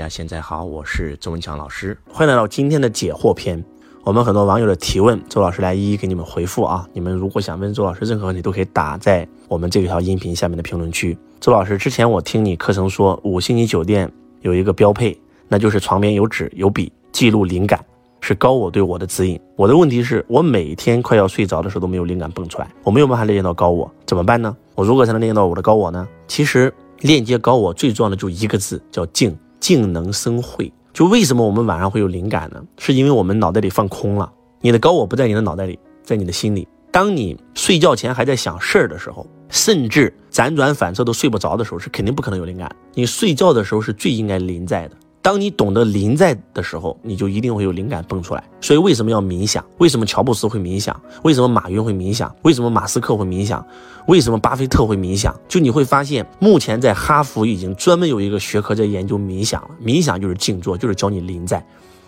大家现在好，我是周文强老师，欢迎来到今天的解惑篇。我们很多网友的提问，周老师来一一给你们回复啊。你们如果想问周老师任何问题，都可以打在我们这条音频下面的评论区。周老师，之前我听你课程说，五星级酒店有一个标配，那就是床边有纸有笔，记录灵感，是高我对我的指引。我的问题是我每天快要睡着的时候都没有灵感蹦出来，我没有办法链接到高我，怎么办呢？我如何才能链接到我的高我呢？其实链接高我最重要的就一个字，叫静。静能生慧，就为什么我们晚上会有灵感呢？是因为我们脑袋里放空了，你的高我不在你的脑袋里，在你的心里。当你睡觉前还在想事儿的时候，甚至辗转反侧都睡不着的时候，是肯定不可能有灵感。你睡觉的时候是最应该临在的。当你懂得临在的时候，你就一定会有灵感蹦出来。所以为什么要冥想？为什么乔布斯会冥想？为什么马云会冥想？为什么马斯克会冥想？为什么巴菲特会冥想？就你会发现，目前在哈佛已经专门有一个学科在研究冥想了。冥想就是静坐，就是教你临在。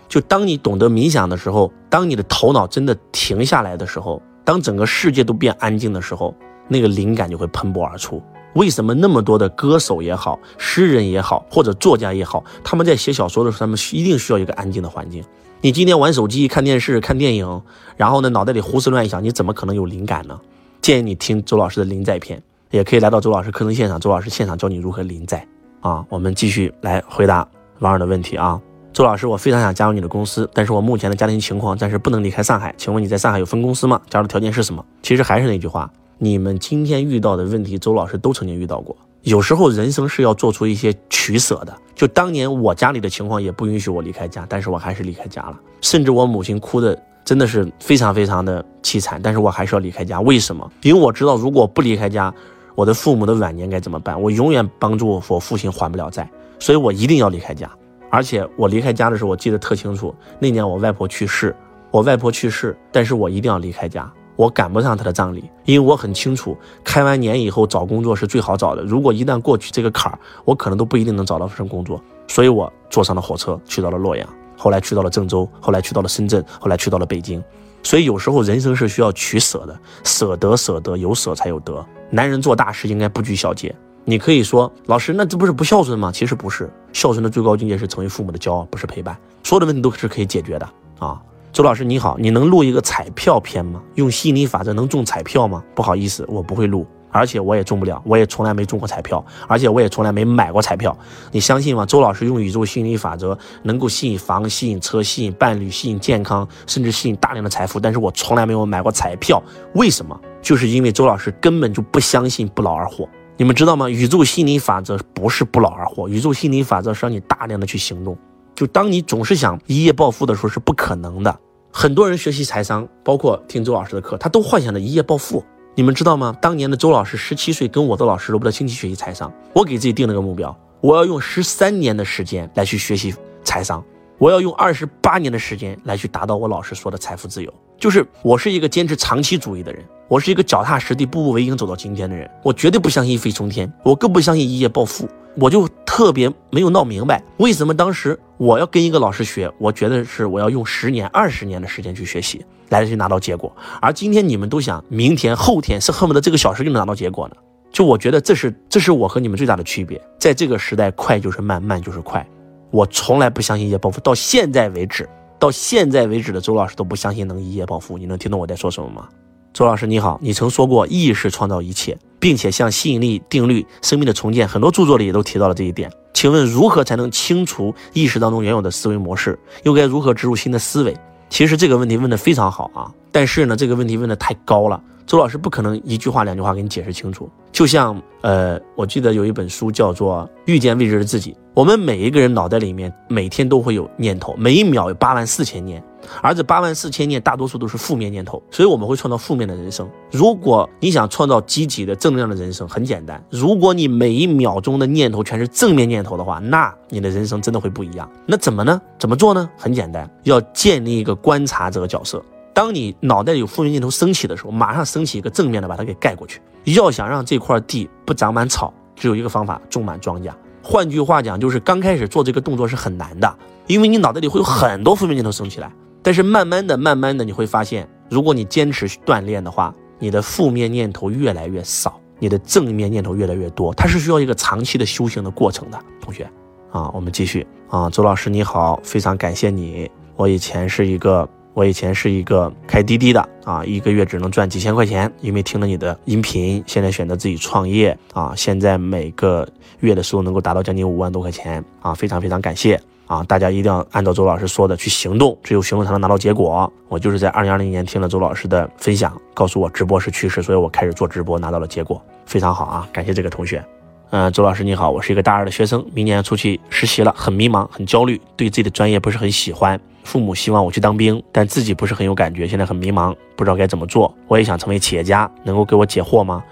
就当你懂得冥想的时候，当你的头脑真的停下来的时候，当整个世界都变安静的时候，那个灵感就会喷薄而出。为什么那么多的歌手也好，诗人也好，或者作家也好，他们在写小说的时候，他们一定需要一个安静的环境。你今天玩手机、看电视、看电影，然后呢，脑袋里胡思乱想，你怎么可能有灵感呢？建议你听周老师的临在篇，也可以来到周老师课程现场，周老师现场教你如何临在。啊，我们继续来回答网友的问题啊。周老师，我非常想加入你的公司，但是我目前的家庭情况暂时不能离开上海，请问你在上海有分公司吗？加入条件是什么？其实还是那句话。你们今天遇到的问题，周老师都曾经遇到过。有时候人生是要做出一些取舍的。就当年我家里的情况也不允许我离开家，但是我还是离开家了。甚至我母亲哭的真的是非常非常的凄惨，但是我还是要离开家。为什么？因为我知道如果不离开家，我的父母的晚年该怎么办？我永远帮助我父亲还不了债，所以我一定要离开家。而且我离开家的时候，我记得特清楚，那年我外婆去世，我外婆去世，但是我一定要离开家。我赶不上他的葬礼，因为我很清楚，开完年以后找工作是最好找的。如果一旦过去这个坎儿，我可能都不一定能找到份工作。所以我坐上了火车，去到了洛阳，后来去到了郑州，后来去到了深圳，后来去到了北京。所以有时候人生是需要取舍的，舍得舍得，有舍才有得。男人做大事应该不拘小节。你可以说，老师，那这不是不孝顺吗？其实不是，孝顺的最高境界是成为父母的骄傲，不是陪伴。所有的问题都是可以解决的啊。周老师你好，你能录一个彩票片吗？用吸引力法则能中彩票吗？不好意思，我不会录，而且我也中不了，我也从来没中过彩票，而且我也从来没买过彩票。你相信吗？周老师用宇宙吸引力法则能够吸引房、吸引车、吸引伴侣、吸引健康，甚至吸引大量的财富，但是我从来没有买过彩票。为什么？就是因为周老师根本就不相信不劳而获。你们知道吗？宇宙吸引力法则不是不劳而获，宇宙吸引力法则是让你大量的去行动。就当你总是想一夜暴富的时候，是不可能的。很多人学习财商，包括听周老师的课，他都幻想着一夜暴富。你们知道吗？当年的周老师十七岁，跟我的老师罗伯特清崎学习财商。我给自己定了个目标，我要用十三年的时间来去学习财商，我要用二十八年的时间来去达到我老师说的财富自由。就是我是一个坚持长期主义的人，我是一个脚踏实地、步步为营走到今天的人。我绝对不相信一飞冲天，我更不相信一夜暴富。我就特别没有闹明白，为什么当时我要跟一个老师学，我觉得是我要用十年、二十年的时间去学习，来去拿到结果。而今天你们都想明天、后天是恨不得这个小时就能拿到结果呢？就我觉得这是这是我和你们最大的区别。在这个时代，快就是慢，慢就是快。我从来不相信一夜暴富，到现在为止，到现在为止的周老师都不相信能一夜暴富。你能听懂我在说什么吗？周老师你好，你曾说过意识创造一切，并且像吸引力定律、生命的重建，很多著作里也都提到了这一点。请问如何才能清除意识当中原有的思维模式？又该如何植入新的思维？其实这个问题问得非常好啊，但是呢，这个问题问得太高了。周老师不可能一句话两句话给你解释清楚，就像呃，我记得有一本书叫做《遇见未知的自己》。我们每一个人脑袋里面每天都会有念头，每一秒有八万四千念，而这八万四千念大多数都是负面念头，所以我们会创造负面的人生。如果你想创造积极的、正能量的人生，很简单，如果你每一秒钟的念头全是正面念头的话，那你的人生真的会不一样。那怎么呢？怎么做呢？很简单，要建立一个观察者角色。当你脑袋有负面念头升起的时候，马上升起一个正面的，把它给盖过去。要想让这块地不长满草，只有一个方法：种满庄稼。换句话讲，就是刚开始做这个动作是很难的，因为你脑袋里会有很多负面念头升起来。但是慢慢的、慢慢的，你会发现，如果你坚持锻炼的话，你的负面念头越来越少，你的正面念头越来越多。它是需要一个长期的修行的过程的，同学。啊，我们继续啊，周老师你好，非常感谢你。我以前是一个，我以前是一个开滴滴的啊，一个月只能赚几千块钱，因为听了你的音频，现在选择自己创业啊，现在每个月的收入能够达到将近五万多块钱啊，非常非常感谢啊！大家一定要按照周老师说的去行动，只有行动才能拿到结果。我就是在二零二零年听了周老师的分享，告诉我直播是趋势，所以我开始做直播，拿到了结果，非常好啊！感谢这个同学。嗯，周老师你好，我是一个大二的学生，明年出去实习了，很迷茫，很焦虑，对自己的专业不是很喜欢。父母希望我去当兵，但自己不是很有感觉，现在很迷茫，不知道该怎么做。我也想成为企业家，能够给我解惑吗？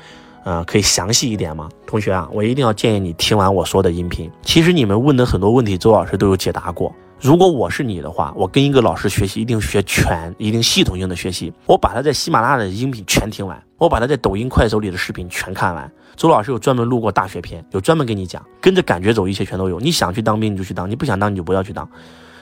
呃，可以详细一点吗？同学啊，我一定要建议你听完我说的音频。其实你们问的很多问题，周老师都有解答过。如果我是你的话，我跟一个老师学习，一定学全，一定系统性的学习。我把他在喜马拉雅的音频全听完，我把他在抖音、快手里的视频全看完。周老师有专门录过大学篇，有专门给你讲，跟着感觉走，一切全都有。你想去当兵你就去当，你不想当你就不要去当。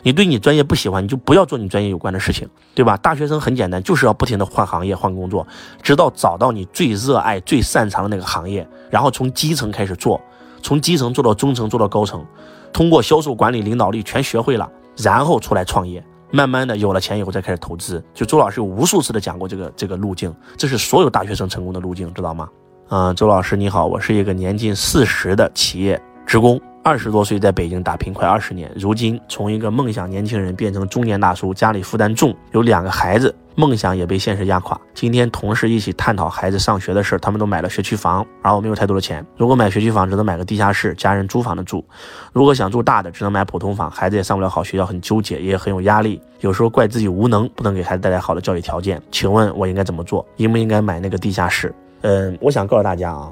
你对你专业不喜欢，你就不要做你专业有关的事情，对吧？大学生很简单，就是要不停的换行业、换工作，直到找到你最热爱、最擅长的那个行业，然后从基层开始做，从基层做到中层，做到高层，通过销售、管理、领导力全学会了，然后出来创业，慢慢的有了钱以后再开始投资。就周老师有无数次的讲过这个这个路径，这是所有大学生成功的路径，知道吗？嗯，周老师你好，我是一个年近四十的企业职工。二十多岁在北京打拼快二十年，如今从一个梦想年轻人变成中年大叔，家里负担重，有两个孩子，梦想也被现实压垮。今天同事一起探讨孩子上学的事儿，他们都买了学区房，而我没有太多的钱。如果买学区房，只能买个地下室，家人租房的住；如果想住大的，只能买普通房，孩子也上不了好学校，很纠结，也很有压力。有时候怪自己无能，不能给孩子带来好的教育条件。请问我应该怎么做？应不应该买那个地下室？嗯，我想告诉大家啊，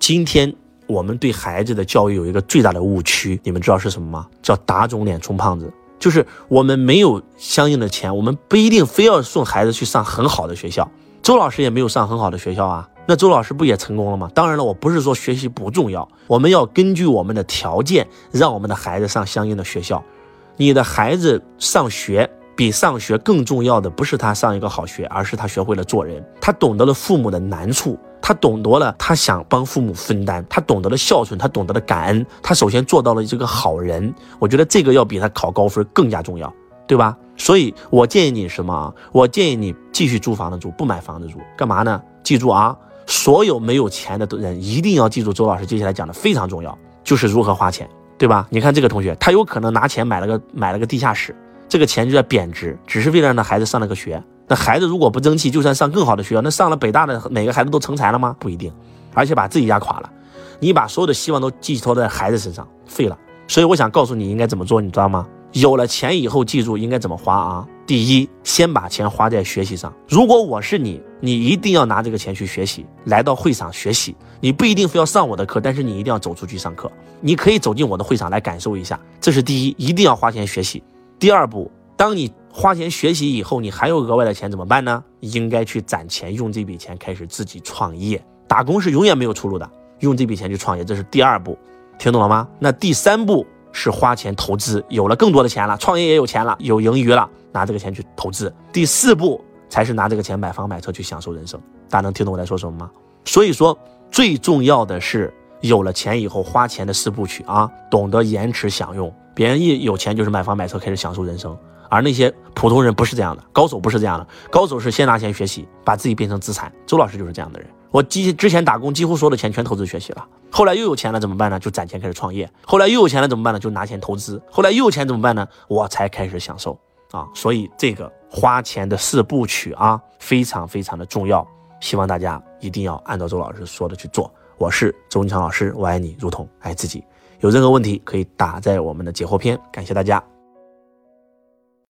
今天。我们对孩子的教育有一个最大的误区，你们知道是什么吗？叫打肿脸充胖子，就是我们没有相应的钱，我们不一定非要送孩子去上很好的学校。周老师也没有上很好的学校啊，那周老师不也成功了吗？当然了，我不是说学习不重要，我们要根据我们的条件，让我们的孩子上相应的学校。你的孩子上学比上学更重要的不是他上一个好学，而是他学会了做人，他懂得了父母的难处。他懂得了，他想帮父母分担，他懂得了孝顺，他懂得了感恩，他首先做到了这个好人。我觉得这个要比他考高分更加重要，对吧？所以我建议你什么啊？我建议你继续租房子住，不买房子住，干嘛呢？记住啊，所有没有钱的人一定要记住周老师接下来讲的非常重要，就是如何花钱，对吧？你看这个同学，他有可能拿钱买了个买了个地下室，这个钱就在贬值，只是为了让他孩子上了个学。那孩子如果不争气，就算上更好的学校，那上了北大的每个孩子都成才了吗？不一定，而且把自己压垮了。你把所有的希望都寄托在孩子身上，废了。所以我想告诉你应该怎么做，你知道吗？有了钱以后，记住应该怎么花啊？第一，先把钱花在学习上。如果我是你，你一定要拿这个钱去学习，来到会场学习。你不一定非要上我的课，但是你一定要走出去上课。你可以走进我的会场来感受一下，这是第一，一定要花钱学习。第二步，当你。花钱学习以后，你还有额外的钱怎么办呢？应该去攒钱，用这笔钱开始自己创业。打工是永远没有出路的，用这笔钱去创业，这是第二步，听懂了吗？那第三步是花钱投资，有了更多的钱了，创业也有钱了，有盈余了，拿这个钱去投资。第四步才是拿这个钱买房买车去享受人生。大家能听懂我在说什么吗？所以说，最重要的是有了钱以后花钱的四部曲啊，懂得延迟享用。别人一有钱就是买房买车开始享受人生。而那些普通人不是这样的，高手不是这样的，高手是先拿钱学习，把自己变成资产。周老师就是这样的人。我之之前打工，几乎所有的钱全投资学习了，后来又有钱了怎么办呢？就攒钱开始创业。后来又有钱了怎么办呢？就拿钱投资。后来又有钱怎么办呢？我才开始享受啊！所以这个花钱的四部曲啊，非常非常的重要。希望大家一定要按照周老师说的去做。我是周文强老师，我爱你如同爱自己。有任何问题可以打在我们的解惑篇。感谢大家。